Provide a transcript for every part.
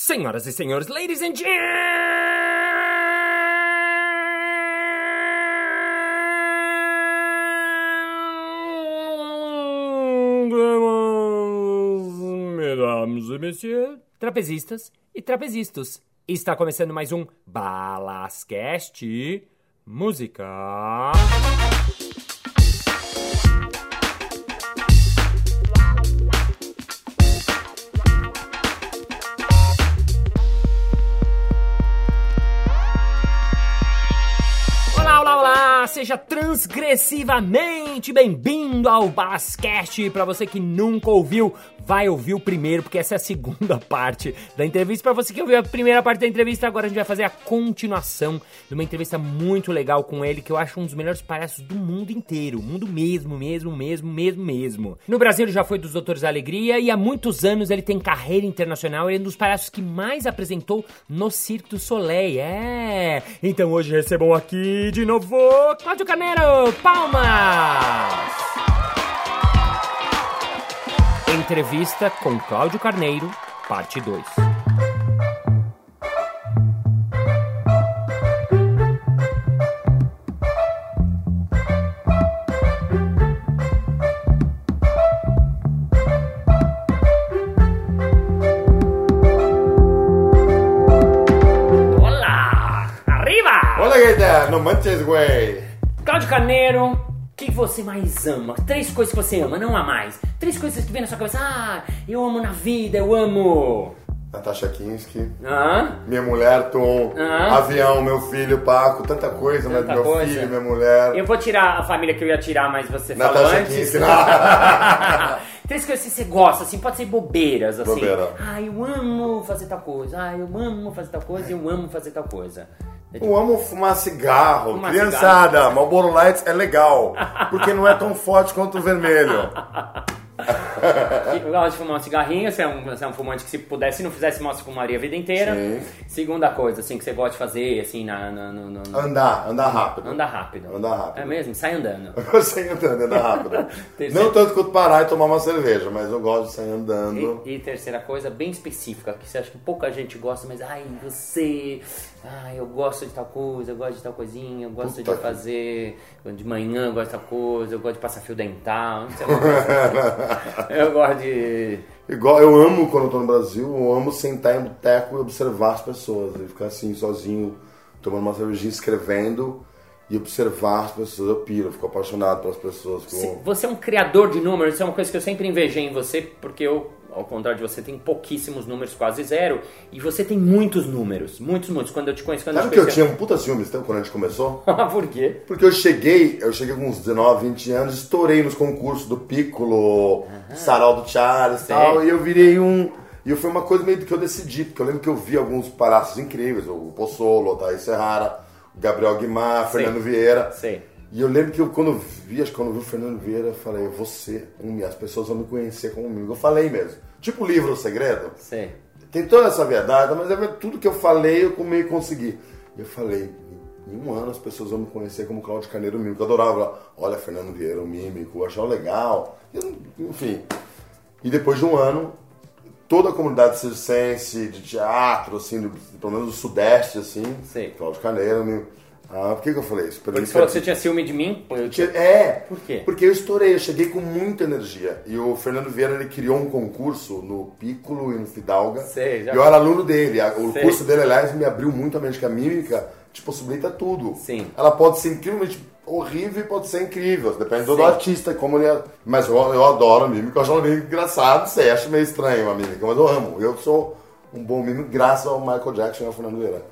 Senhoras e senhores, ladies and gentlemen, mesdames et messieurs, trapezistas e trapezistas. Está começando mais um Balascast Música. Seja transgressivamente bem-vindo ao Bascast. Para você que nunca ouviu, vai ouvir o primeiro, porque essa é a segunda parte da entrevista. Para você que ouviu a primeira parte da entrevista, agora a gente vai fazer a continuação de uma entrevista muito legal com ele, que eu acho um dos melhores palhaços do mundo inteiro. Mundo mesmo, mesmo, mesmo, mesmo, mesmo. No Brasil ele já foi dos Doutores da Alegria e há muitos anos ele tem carreira internacional. Ele é um dos palhaços que mais apresentou no Cirque du Soleil. É! Então hoje recebam aqui de novo Cláudio Carneiro. Palmas! Entrevista com Cláudio Carneiro, parte 2. Olá! Arriba! Hola, Gaita, no manches, güey. Carneiro, o que você mais ama? Três coisas que você ama, não há mais. Três coisas que vem na sua cabeça. Ah, eu amo na vida, eu amo. Natasha Kinski, Hã? minha mulher, Tom, Ah. avião, meu filho, Paco, tanta coisa, né? Tanta Meu coisa. filho, minha mulher. Eu vou tirar a família que eu ia tirar, mas você falou Natasha antes. Kinski. Três coisas que você gosta, assim, pode ser bobeiras, assim. Bobeira. Ah, eu amo fazer tal coisa. Ah, eu amo fazer tal coisa, eu amo fazer tal coisa. Eu amo fumar cigarro. Fumar Criançada, Marlboro Lights é legal, porque não é tão forte quanto o vermelho. Eu gosto de fumar um cigarrinho, você é um, você é um fumante que se pudesse, se não fizesse mal, fumaria a vida inteira. Sim. Segunda coisa, assim, que você gosta de fazer, assim, na, na- no- no- Andar, andar rápido. Andar rápido. Andar rápido. É mesmo? Sai andando. Eu andando, andar rápido. Não tanto quanto parar e tomar uma cerveja, mas eu gosto de sair andando. E, e terceira coisa, bem específica, que você acha que pouca gente gosta, mas ai, você. Ai, eu gosto de tal coisa, eu gosto de tal coisinha, eu gosto Puta de que- fazer de manhã, eu gosto de tal coisa, eu gosto de passar fio dental, não sei lá. Eu gosto de. Igual eu amo quando eu tô no Brasil, eu amo sentar em boteco e observar as pessoas. E ficar assim, sozinho, tomando uma cervejinha, escrevendo e observar as pessoas. Eu piro, eu fico apaixonado pelas pessoas. fico- Você é um criador de números, isso é uma coisa que eu sempre invejei em você, porque eu, ao contrário de você, tem pouquíssimos números, quase zero, e você tem muitos números, muitos, muitos. Quando eu te conheço, quando Sabe eu que te eu conheci. tinha um puta ciúmes então, quando a gente começou? Por quê? Porque eu cheguei, eu cheguei com uns 19, 20 anos, estourei nos concursos do Piccolo, Sarau do Charles e tal, e eu virei um. E foi uma coisa meio que eu decidi, porque eu lembro que eu vi alguns palhaços incríveis, o Pozzolo, o Thaís Serrara, o Gabriel Guimar, Sei. Fernando Vieira. Sei. E eu lembro que eu, quando eu vi, acho que quando eu vi o Fernando Vieira, eu falei, você, um, as pessoas vão me conhecer como amigo. Eu falei mesmo. Tipo o livro O Segredo. Sei. Tem toda essa verdade, mas é tudo que eu falei, eu meio consegui. E eu falei, em um ano as pessoas vão me conhecer como Cláudio Carneiro Mímico. Eu adorava, olha, Fernando Vieira, o mímico, eu achava legal. Enfim. E depois de um ano, toda a comunidade circense, de teatro, assim, do, pelo menos do Sudeste, assim, Sei. Cláudio Carneiro, mímico. Ah, por que, que eu falei isso? Porque você falou que você tinha ciúme de mim? É. Por quê? Porque eu estourei, eu cheguei com muita energia. E o Fernando Vieira, ele criou um concurso no Piccolo e no Fidalga. Sei, já- eu era aluno dele. O Sei. curso dele, aliás, me abriu muito a mente, que a mímica te possibilita tudo. Sim. Ela pode ser incrivelmente horrível e pode ser incrível. Depende do artista, como ele é. Mas eu, eu adoro a mímica, eu acho ela meio engraçado. Você acha meio estranho a mímica, mas eu amo. Eu sou um bom mímico graças ao Michael Jackson e ao Fernando Vieira.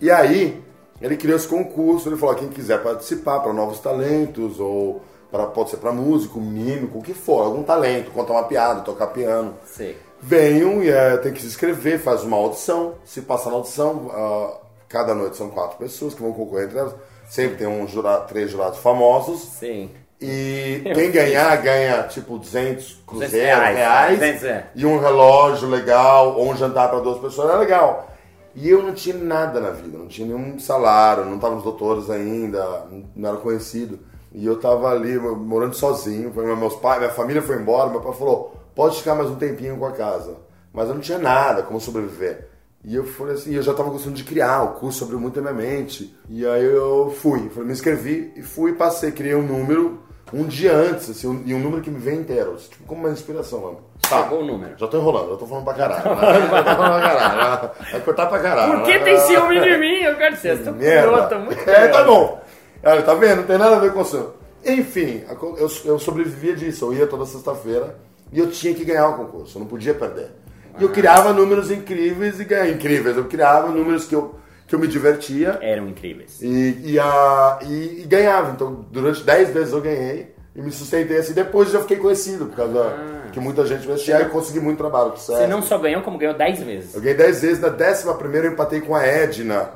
E aí, ele criou esse concurso, ele falou, quem quiser participar para novos talentos, ou pra, pode ser para músico, mímico, o que for, algum talento, contar uma piada, tocar piano. Sei. Venham e é, tem que se inscrever, faz uma audição. Se passar na audição, ah, cada noite são quatro pessoas que vão concorrer entre elas. Sempre tem um jurado, três jurados famosos. Sim. E quem ganhar, ganha tipo 200 cruzeiros, reais, reais, 200, é. e um relógio legal, ou um jantar para duas pessoas, é legal. E eu não tinha nada na vida, não tinha nenhum salário, não estava nos doutores ainda, não era conhecido. E eu tava ali morando sozinho, foi- meus pais, minha família foi embora, meu pai falou, pode ficar mais um tempinho com a casa. Mas eu não tinha nada como sobreviver. E eu falei assim, eu já tava gostando de criar, o curso abriu muito a minha mente. E aí eu fui, me inscrevi e fui, passei, criei um número um dia antes, assim, um, e um número que me vem inteiro, tipo, como uma inspiração mesmo. Tá. Chegou o número. Já tô enrolando, já tô falando pra caralho. Né? já tô falando pra caralho. Vai cortar pra caralho. Por que né? tem ciúme de mim? Eu quero dizer, você tá muito É, tá bom. Olha, tá vendo? Não tem nada a ver com o seu. Enfim, eu, eu sobrevivia disso. Eu ia toda sexta-feira e eu tinha que ganhar o concurso, eu não podia perder. E eu criava números incríveis e ganhava incríveis. Eu criava números que eu, que eu me divertia. Eram incríveis. E, e, a, e, e ganhava. Então, durante 10 vezes eu ganhei e me sustentei assim. Depois já fiquei conhecido, por causa Ah. que muita gente investia e consegui muito trabalho. com Você não só ganhou, como ganhou 10 vezes. Eu ganhei 10 vezes. Na décima primeira eu empatei com a Edna,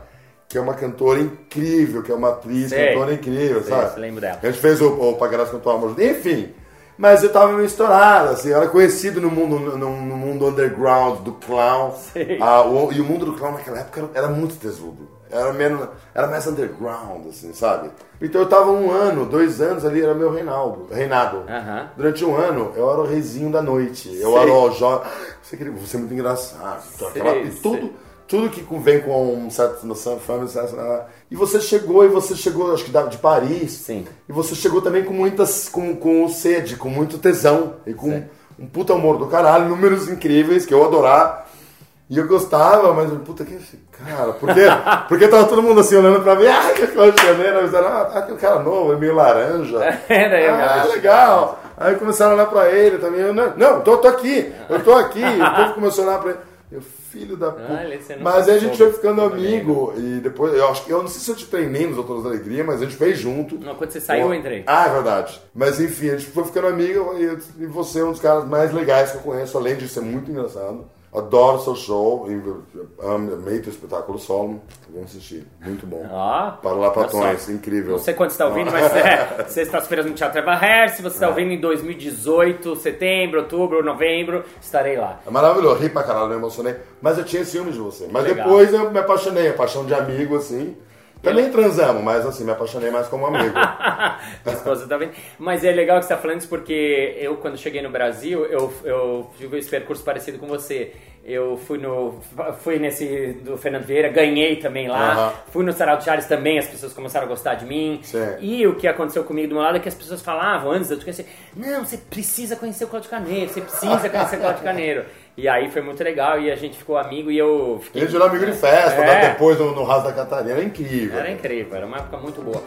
que é uma cantora incrível, que é uma atriz, Sei. cantora incrível, Sei, sabe? você lembra dela. A gente fez o, o Pagarás Cantor Amor. Enfim. Mas eu tava meio estourado, assim, eu era conhecido no mundo, no, no mundo underground do clown. Sei. Ah, o- e o mundo do clown naquela época era, era muito tesudo. Era, menos, era mais underground, assim, sabe? Então eu tava um ano, dois anos ali, era meu reinaldo, reinado. Aham. Durante um ano, eu era o reizinho da noite. Eu Sei. era o jovem. Você, é muito engraçado. Então, aquela- e tudo, tudo que vem com um certo noção, ah, E você chegou, e você chegou, acho que de Paris. Sim. E você chegou também com muitas. com, com sede, com muito tesão. E com um puta amor do caralho, números incríveis que eu adorava. E eu gostava, mas puta, que é cara? Por quê? Porque tava todo mundo assim olhando pra mim, ah, que coisa de janeiro, avisaram, ah, tá aquele cara novo, é meio laranja. Era eu, ah, legal. Aí começaram a olhar pra ele também. Eu, não, não, tô, tô aqui, eu tô aqui. o povo começou a olhar pra ele. Filho da puta. Não mas a gente foi ficando como amigo. E depois, eu acho que, eu não sei se eu te treinei nos Autores da Alegria, mas a gente fez junto. Não, quando você saiu, eu entrei. Ah, é verdade. Mas enfim, a gente foi ficando amigo e, e você é um dos caras mais legais que eu conheço, além de ser muito engraçado. Adoro seu show, amei teu espetáculo solo. Vamos assistir, muito bom. Ó. Para lá, olha Patões, só. incrível. Não sei quando você está ouvindo, mas é sextas-feiras no Teatro Eva Hair. Se você está ouvindo em 2018, setembro, outubro, novembro, estarei lá. É maravilhoso, ri pra caralho, me emocionei. Mas eu tinha ciúmes de você. Mas Legal. depois eu me apaixonei, a paixão de amigo, assim. Também transamos, mas assim, me apaixonei mais como amigo. Esposa tá vendo. Mas é legal que você tá falando isso porque eu, quando cheguei no Brasil, eu, eu tive esse percurso parecido com você. Eu fui no. Fui nesse do Fernando Vieira, ganhei também lá. Aham. Fui no Sarau de Charles também, as pessoas começaram a gostar de mim. Sim. E o que aconteceu comigo do meu lado é que as pessoas falavam antes de eu te conhecer: Não, você precisa conhecer o Cláudio Carneiro, você precisa conhecer o Cláudio Carneiro. E aí foi muito legal e a gente ficou amigo e eu fiquei. gente virou amigo de festa, É. né? depois no, no Raso da Catarina. Era incrível. Era incrível, era uma época muito boa.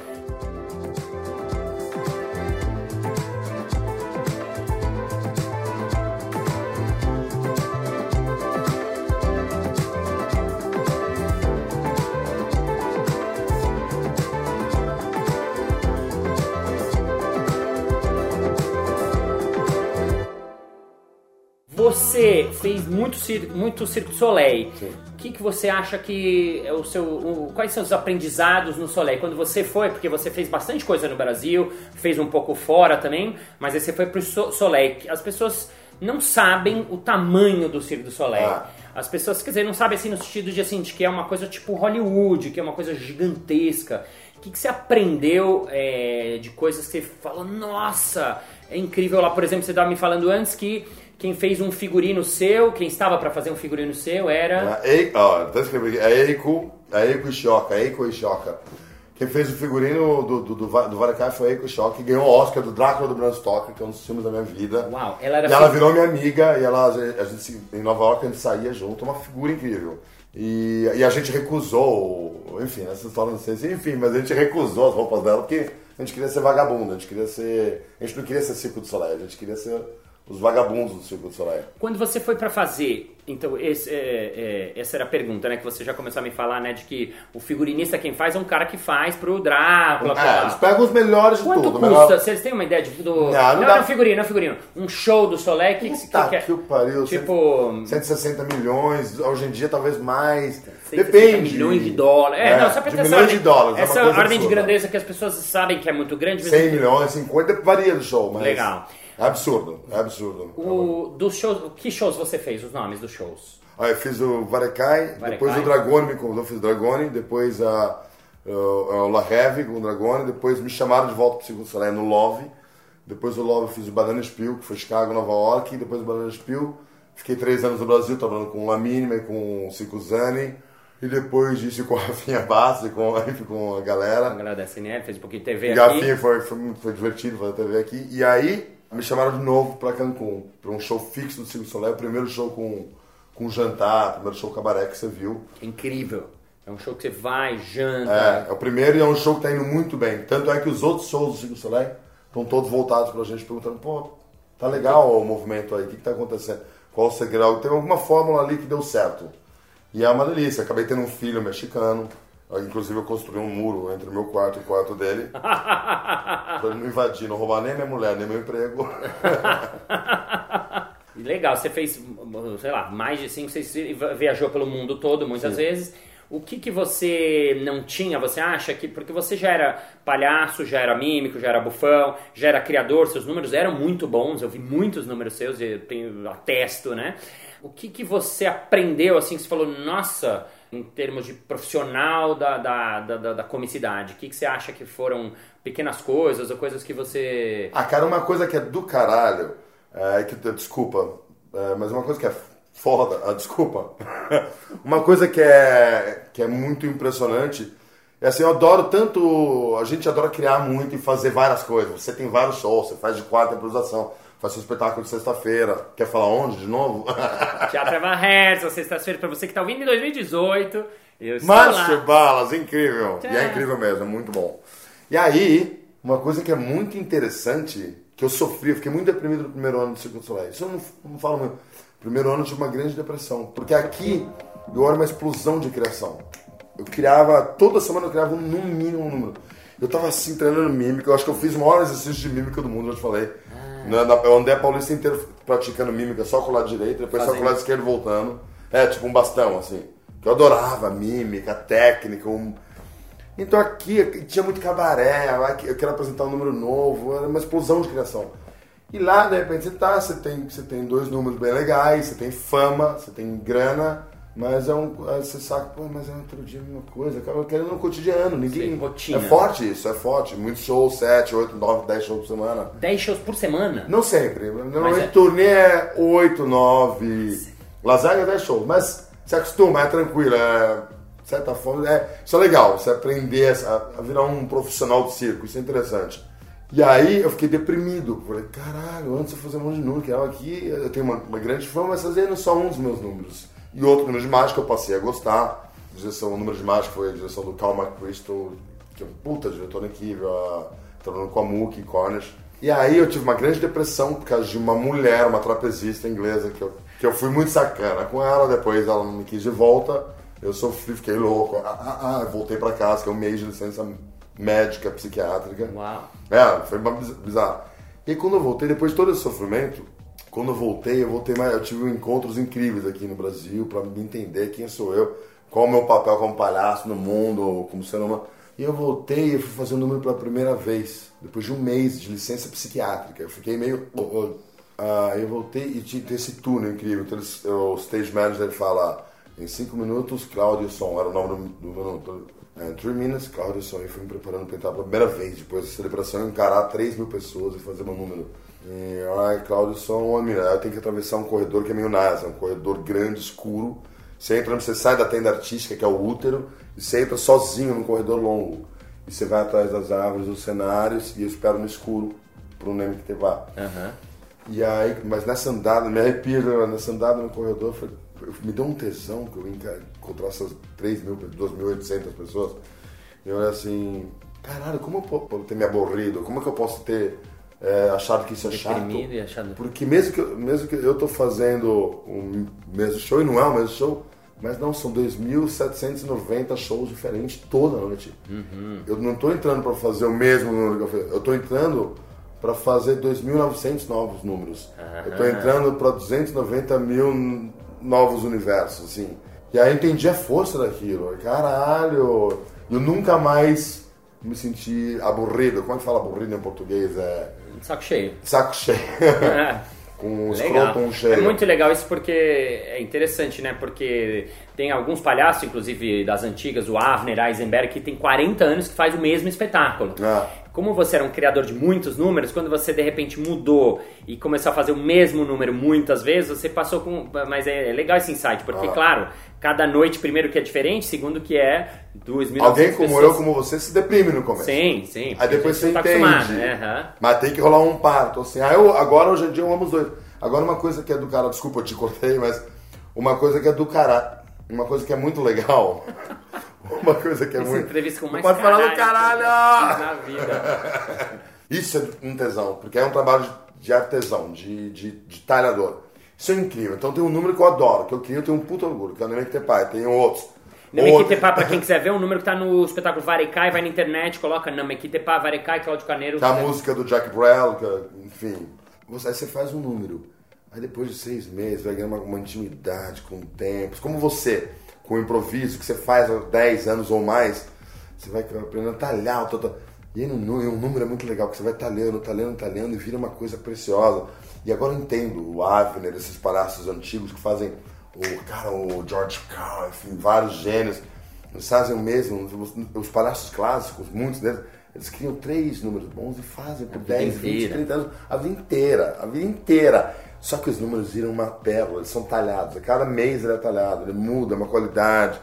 Você fez muito circo, muito circo Soleil. Sim. O que, que você acha que é o seu, o- quais são os aprendizados no Soleil? Quando você foi, porque você fez bastante coisa no Brasil, fez um pouco fora também, mas aí você foi pro So- Soleil. As pessoas não sabem o tamanho do Circo do Soleil. Ah. As pessoas, quer dizer, não sabem assim no sentido de assim, de que é uma coisa tipo Hollywood, que é uma coisa gigantesca. O que, que você aprendeu é, de coisas que você falou, nossa, é incrível lá, por exemplo, você estava me falando antes que quem fez um figurino seu, quem estava para fazer um figurino seu era. A Ei- ó, tá escrevendo aqui. A Eiko, a Eiko Ishioka, a Eiko Ishioka. Quem fez o figurino do, do, do, do foi a Eiko Ishioka, que ganhou o Oscar do Drácula do Bram Stoker, que é um dos filmes da minha vida. Uau, ela era E ela virou minha amiga, e ela, a gente, em Nova York a gente saía junto, uma figura incrível. E, e a gente recusou, enfim, essa história não sei se, enfim, mas a gente recusou as roupas dela porque a gente queria ser vagabundo, a gente queria ser. A gente não queria ser Circo do Soleil, a gente queria ser os vagabundos do Circo do Soleil. Quando você foi para fazer, então esse, é, é, essa era a pergunta, né, que você já começou a me falar, né, de que o figurinista quem faz é um cara que faz pro Drácula. É, pra- eles pegam os melhores de Quanto tudo. custa? melhor- Vocês têm uma ideia de, do. Não, Não, não não, dá. figurino, não figurino. Um show do Soleil, que, que, que, Puta que é? que pariu, Tipo. 160 milhões, hoje em dia talvez mais. 160 Depende. milhões de dólares. É, não, só pra de milhões ordem, de dólares. é Essa ordem de absurda. grandeza que as pessoas sabem que é muito grande. mas- 100 milhões, 50, varia do show, mas. Legal. É absurdo, é absurdo. O, dos shows, que shows você fez? Os nomes dos shows? Aí eu fiz o Varecai, Varecai. depois o Dragone me convidou, fiz o Dragone, depois a, o, o La Heve com o Dragone, depois me chamaram de volta pro Segundo Soleil no Love, depois o Love eu fiz o Banana Spill, que foi Chicago, Nova York, depois o Banana Spill Fiquei três anos no Brasil, trabalhando com o Lamínima e com o Cico Zani. E depois disso com a Rafinha Bassi, com, com a galera. A galera da SNL, fez um pouquinho de TV e aqui. Rafinha foi, foi, foi divertido fazer TV aqui. E aí me chamaram de novo para Cancún, para um show fixo do Circo du Soleil. O primeiro show com, com jantar, primeiro show cabaré que você viu. Incrível. É um show que você vai, janta. É, é o primeiro e é um show que tá indo muito bem. Tanto é que os outros shows do Circo du Soleil estão todos voltados pra gente, perguntando, pô, tá legal o movimento aí, o que, que tá acontecendo? Qual o segredo? Tem alguma fórmula ali que deu certo. E é uma delícia. Acabei tendo um filho mexicano. Inclusive eu construí um muro entre o meu quarto e o quarto dele. pra ele não invadir, não roubar nem minha mulher, nem meu emprego. Legal, você fez, sei lá, mais de cinco, seis viajou pelo mundo todo muitas Sim. vezes. O que, que você não tinha, você acha que. Porque você já era palhaço, já era mímico, já era bufão, já era criador, seus números eram muito bons, eu vi muitos números seus, eu tenho atesto, né? O que, que você aprendeu, assim, que você falou, nossa, em termos de profissional da, da, da, da comicidade? O que, que você acha que foram pequenas coisas ou coisas que você. Ah, cara, uma coisa que é do caralho, é, que, desculpa, é, mas uma coisa que é foda, ah, desculpa. uma coisa que é, que é muito impressionante é assim, eu adoro tanto. A gente adora criar muito e fazer várias coisas. Você tem vários shows, você faz de quarta improvisação faz seu espetáculo de sexta-feira. Quer falar onde de novo? Teatro Eva Hertz, sexta-feira, para você que está ouvindo em 2018. Márcio Balas, incrível. Tchau. E é incrível mesmo, é muito bom. E aí, uma coisa que é muito interessante, que eu sofri, eu fiquei muito deprimido no primeiro ano do Circuito Solar. Isso eu não, não falo muito. Primeiro ano eu tive uma grande depressão. Porque aqui eu era uma explosão de criação. Eu criava, toda semana eu criava um, no mínimo um número. Eu tava assim, treinando mímica. Eu acho que eu fiz o maior exercício de mímica do mundo, eu te falei. Eu andei a Paulista inteiro praticando mímica só com o lado direito, depois Fazendo. só com o lado esquerdo voltando. É, tipo um bastão, assim. Que eu adorava mímica, técnica. Um... Então aqui tinha muito cabaré, eu quero apresentar um número novo, era uma explosão de criação. E lá, de repente, você tá, você tem, você tem dois números bem legais, você tem fama, você tem grana, mas é um. Você sabe, pô, mas é outro dia a mesma coisa. Eu quero no cotidiano. Ninguém. Sim, rotina. É forte isso, é forte. Muitos shows, 7, 8, 9, 10 shows por semana. 10 shows por semana? Não sempre. Normalmente é... turnê é 8, 9. Lasanha é 10 shows. Mas se acostuma, é tranquilo. É, de certa forma, é, isso é legal. Você aprender a, a virar um profissional de circo. Isso é interessante. E aí eu fiquei deprimido. Falei, caralho, antes eu fazia um monte de número, que aqui eu tenho uma, uma grande fama, mas fazendo só um dos meus números. E outro número de mágica eu passei a gostar. A direção, o número de mágica foi a direção do Cal McChrystal, que é um puta diretor incrível, trabalhando com a Mookie Cornish. E aí eu tive uma grande depressão por causa de uma mulher, uma trapezista inglesa, que eu, que eu fui muito sacana com ela, depois ela não me quis de volta. Eu sofri, fiquei louco. Ah, ah, ah, voltei para casa, que é um mês de licença médica, psiquiátrica. Uau! É, foi bizarro. E quando eu voltei, depois de todo esse sofrimento, quando eu voltei, eu voltei mais, eu tive encontros incríveis aqui no Brasil para me entender quem sou eu, qual o meu papel como palhaço no mundo, como ser humano. E eu voltei e fui fazer o um número pela primeira vez, depois de um mês de licença psiquiátrica. Eu fiquei meio. Uh, eu voltei e tinha esse túnel incrível. Então, eles, o stage manager ele fala: em cinco minutos, Cláudio Som, era o nome do minuto. É, three minutes. E fui me preparando para entrar pela primeira vez, depois da celebração, encarar 3 mil pessoas e fazer meu número. E, ai, Cláudio, só um homem. Eu tenho que atravessar um corredor que é meio NASA, um corredor grande, escuro. Você entra, você sai da tenda artística, que é o útero, e você entra sozinho num corredor longo. E você vai atrás das árvores, dos cenários, e eu espero no escuro pro Neme que te vá. Uhum. E aí, mas nessa andada, me arrepio, nessa andada no corredor, foi, me deu um tesão que eu encontrar essas 3 mil, 2.800 pessoas. E eu olhei assim, caralho, como eu posso ter me aborrido? Como é que eu posso ter é, achado que isso é chato. Achado... Porque mesmo que, mesmo que eu estou fazendo o mesmo show, e não é o mesmo show, mas não, são 2.790 shows diferentes toda noite. Uhum. Eu não estou entrando para fazer o mesmo número que eu fiz, eu estou entrando para fazer 2.900 novos números. Uhum. Eu estou entrando para 290 mil novos universos, assim. E aí eu entendi a força daquilo. Caralho! Eu nunca mais me senti aburrido. Como é que fala aburrido em português? É Saco cheio. Saco cheio. É. com escroto cheio. É muito legal isso porque é interessante, né? Porque tem alguns palhaços, inclusive das antigas, o Avner Eisenberg, que tem 40 anos que faz o mesmo espetáculo. Ah. Como você era um criador de muitos números, quando você de repente mudou e começou a fazer o mesmo número muitas vezes, você passou com. Mas é legal esse insight, porque, Ah. claro, cada noite, primeiro que é diferente, segundo que é 2.900 Alguém como pessoas. eu, como você, se deprime no começo. Sim, sim. Aí depois você tá entende. né? Aham. Mas tem que rolar um parto. Assim, ah, eu, agora, hoje em dia, eu amo os dois. Agora, uma coisa que é do cara, desculpa, eu te cortei, mas uma coisa que é do cara, uma coisa que é muito legal. uma coisa que é Essa muito. entrevista com Não mais pode falar do caralho! Na vida. Isso é um tesão, porque é um trabalho de, artesão, de, de, de talhador. Isso é incrível. Então tem um número que eu adoro, que eu crio, eu tenho um puto orgulho, que é o Nemec Tepai, tem outros. Namequitepá, pra quem quiser ver, um número que tá no espetáculo Varecai, vai na internet, coloca Namequitepá, Varecai, Cláudio Carneiro. É a música do Jack Brel, é- enfim. Você, aí você faz um número. Aí depois de seis meses vai ganhar uma, uma intimidade com o tempo. Como você, com o improviso, que você faz há 10 anos ou mais, você vai aprendendo a talhar. Tá, tá. E aí nu- um número é muito legal, que você vai talhando, talhando, talhando e vira uma coisa preciosa. E agora eu entendo o Avner, esses palhaços antigos que fazem o cara, o George Carl, enfim, vários gênios. Eles fazem o mesmo, os, os palhaços clássicos, muitos deles, eles criam três números bons e fazem por 10, 20, inteira. 30 anos, a vida inteira, a vida inteira. Só que os números viram uma pérola, eles são talhados, a cada mês ele é talhado, ele muda, é uma qualidade.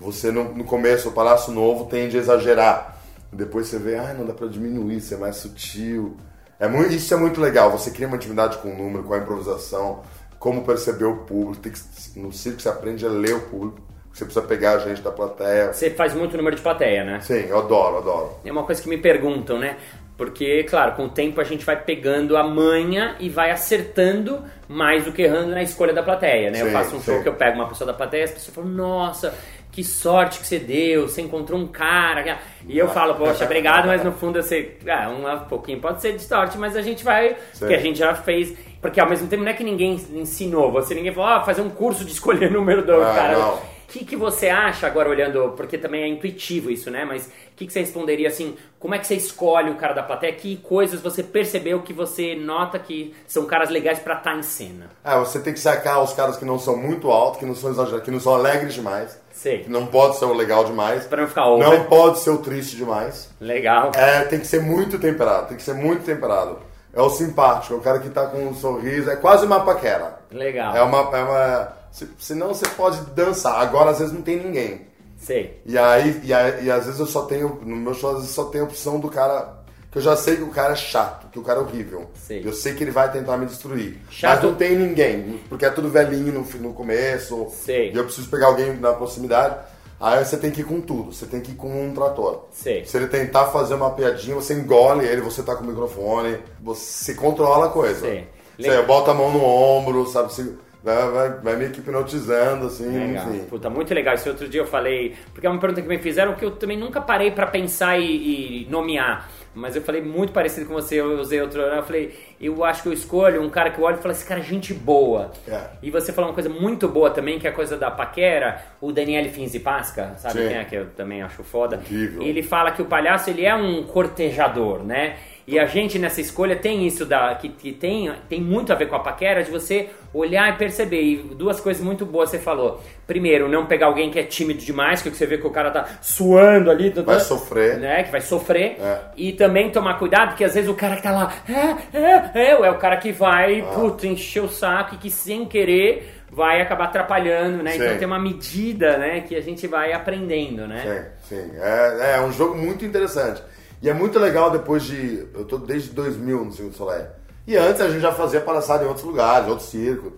Você no, no começo, o Palácio Novo tende a exagerar. Depois você vê, ah, não dá pra diminuir, ser mais sutil. É muito, isso é muito legal, você cria uma intimidade com o número, com a improvisação, como perceber o público. Que- no circo você aprende a ler o público, você precisa pegar a gente da plateia. Você faz muito número de plateia, né? Sim, eu adoro, adoro. É uma coisa que me perguntam, né? Porque, claro, com o tempo a gente vai pegando a manha e vai acertando mais do que errando na escolha da plateia, né? eu Sim, faço um show sim. que eu pego uma pessoa da plateia e as pessoas falam, nossa, que sorte que você deu, você encontrou um cara. E eu falo, poxa, obrigado, mas no fundo eu sei, ah, um pouquinho pode ser de sorte, mas a gente vai, porque a gente já fez. Porque ao mesmo tempo não é que ninguém ensinou, você ninguém falou, ah, fazer um curso de escolher número do Ah, cara. não. O que, que você acha, agora olhando, porque também é intuitivo isso, né? Mas o que, que você responderia assim? Como é que você escolhe o cara da plateia? Que coisas você percebeu que você nota que são caras legais pra estar em cena? É, você tem que sacar os caras que não são muito altos, que não são exagerados, que não são alegres demais. Sei. Que não pode ser o legal demais. Pra não ficar over. Não pode ser o triste demais. Legal. É, tem que ser muito temperado, tem que ser muito temperado. É o simpático, é o cara que tá com um sorriso, é quase uma paquera. Legal. É uma. É uma senão você pode dançar. Agora às vezes não tem ninguém. Sei. E aí, e aí, e às vezes eu só tenho. No meu show, às vezes só tem a opção do cara. Que eu já sei que o cara é chato, que o cara é horrível. Sei. Eu sei que ele vai tentar me destruir. Chato- Mas não tem ninguém, porque é tudo velhinho no, no começo. Sei. E eu preciso pegar alguém na proximidade. Aí você tem que ir com tudo, você tem que ir com um trator. Sei. Se ele tentar fazer uma piadinha, você engole ele, você tá com o microfone, você controla a coisa. Sei. Você bota a mão no ombro, sabe? Você vai, vai, vai meio que hipnotizando, assim, Legal. enfim. Puta, muito legal. Esse outro dia eu falei, porque é uma pergunta que me fizeram que eu também nunca parei pra pensar e, e nomear. Mas eu falei muito parecido com você, eu usei outro. Eu falei, eu acho que eu escolho um cara que eu olho e falo, esse cara é gente boa. É. E você falou uma coisa muito boa também, que é a coisa da paquera, o Daniele Finzi Pasca, sabe Sim. quem é? Que eu também acho foda. Incrível. Ele fala que o palhaço ele é um cortejador, né? E a gente nessa escolha tem isso da que, que tem, tem muito a ver com a paquera de você olhar e perceber. E duas coisas muito boas você falou. Primeiro, não pegar alguém que é tímido demais, que você vê que o cara tá suando ali, Vai sofrer. né? Que vai sofrer. É. E também tomar cuidado, porque às vezes o cara que tá lá, é, é, é, é o cara que vai, Ah. puto, encher o saco e que sem querer vai acabar atrapalhando, né? Sim. Então tem uma medida, né, que a gente vai aprendendo, né? Sim, sim. É, é um jogo muito interessante. E é muito legal depois de. Eu tô desde 2000 no Circo do Soleil. E antes a gente já fazia palhaçada em outros lugares, outros circos.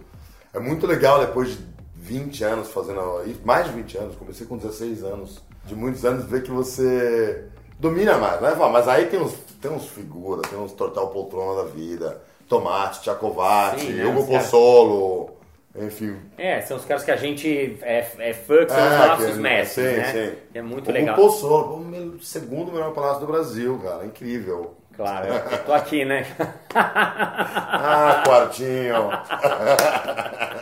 É muito legal depois de 20 anos fazendo. Mais de 20 anos, comecei com 16 anos. De muitos anos, ver que você domina mais, né? Mas aí tem uns, tem uns figuras, tem uns Tortal Poltrona da vida, Tomate, Tchacovati, né? Hugo Pozzolo, enfim. É, são os caras que a gente é, é fã, que são os É, nossos que- mestres, sim, né? sim. É muito o legal. Pozzolo, pô, o segundo melhor palácio do Brasil, cara. Incrível. Claro, eu, tô aqui, né? Ah, quartinho.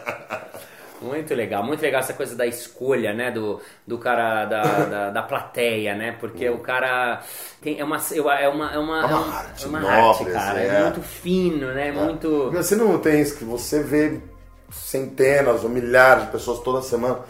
Muito legal, muito legal essa coisa da escolha, né? Do, do cara da, da, da plateia, né? Porque o cara tem, é uma eu- é uma é uma, É uma um- arte é uma nobre, arte, cara. assim, é. é. muito fino, né? Muito Você não tem isso que você vê centenas ou milhares de pessoas toda semana.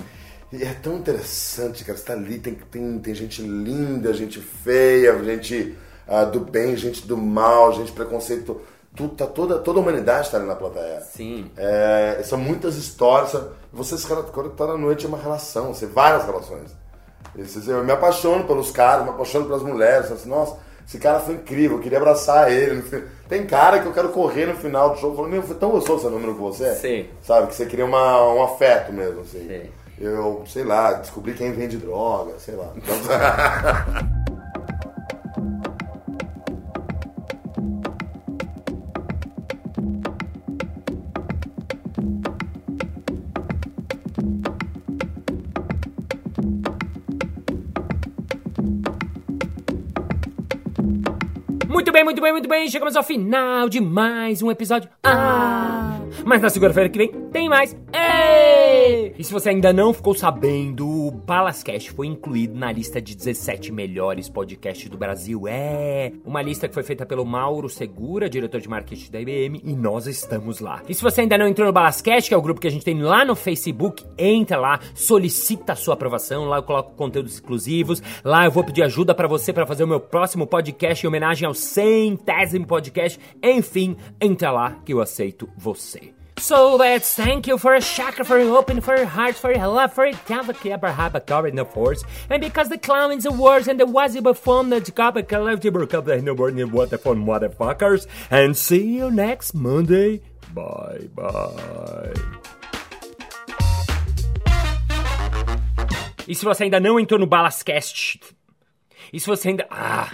E é tão interessante, cara. Você tá ali, tem, tem, tem gente linda, gente feia, gente ah, do bem, gente do mal, gente preconceito. Tudo, tá toda, toda a humanidade está ali na plateia. Sim. É, são muitas histórias. Você se quando tá na noite é uma relação, você várias relações. Eu me apaixono pelos caras, me apaixono pelas mulheres. Assim, Nossa, esse cara foi incrível, eu queria abraçar ele. Tem cara que eu quero correr no final do jogo falando, meu, foi tão gostoso esse número com você. Sim. Sabe, que você queria uma, um afeto mesmo, assim. Sim. Eu, sei lá, descobri quem vende droga, sei lá. Então, bem, muito bem. Chegamos ao final de mais um episódio. Ah! Mas na segunda-feira que vem tem mais. Ei! E se você ainda não ficou sabendo, Balascast foi incluído na lista de 17 melhores podcasts do Brasil. É! Uma lista que foi feita pelo Mauro Segura, diretor de marketing da IBM, e nós estamos lá. E se você ainda não entrou no Balascast, que é o grupo que a gente tem lá no Facebook, entra lá, solicita a sua aprovação. Lá eu coloco conteúdos exclusivos. Lá eu vou pedir ajuda para você para fazer o meu próximo podcast em homenagem ao centésimo podcast. Enfim, entra lá que eu aceito você. So let's thank you for a chakra, for your open, for your heart, for your love, for your haba in the force. And because the clown is the worst and the waziba fun that fun motherfuckers. And see you next Monday. Bye bye. E se você ainda não entrou no Balascast? E se você ainda. Ah!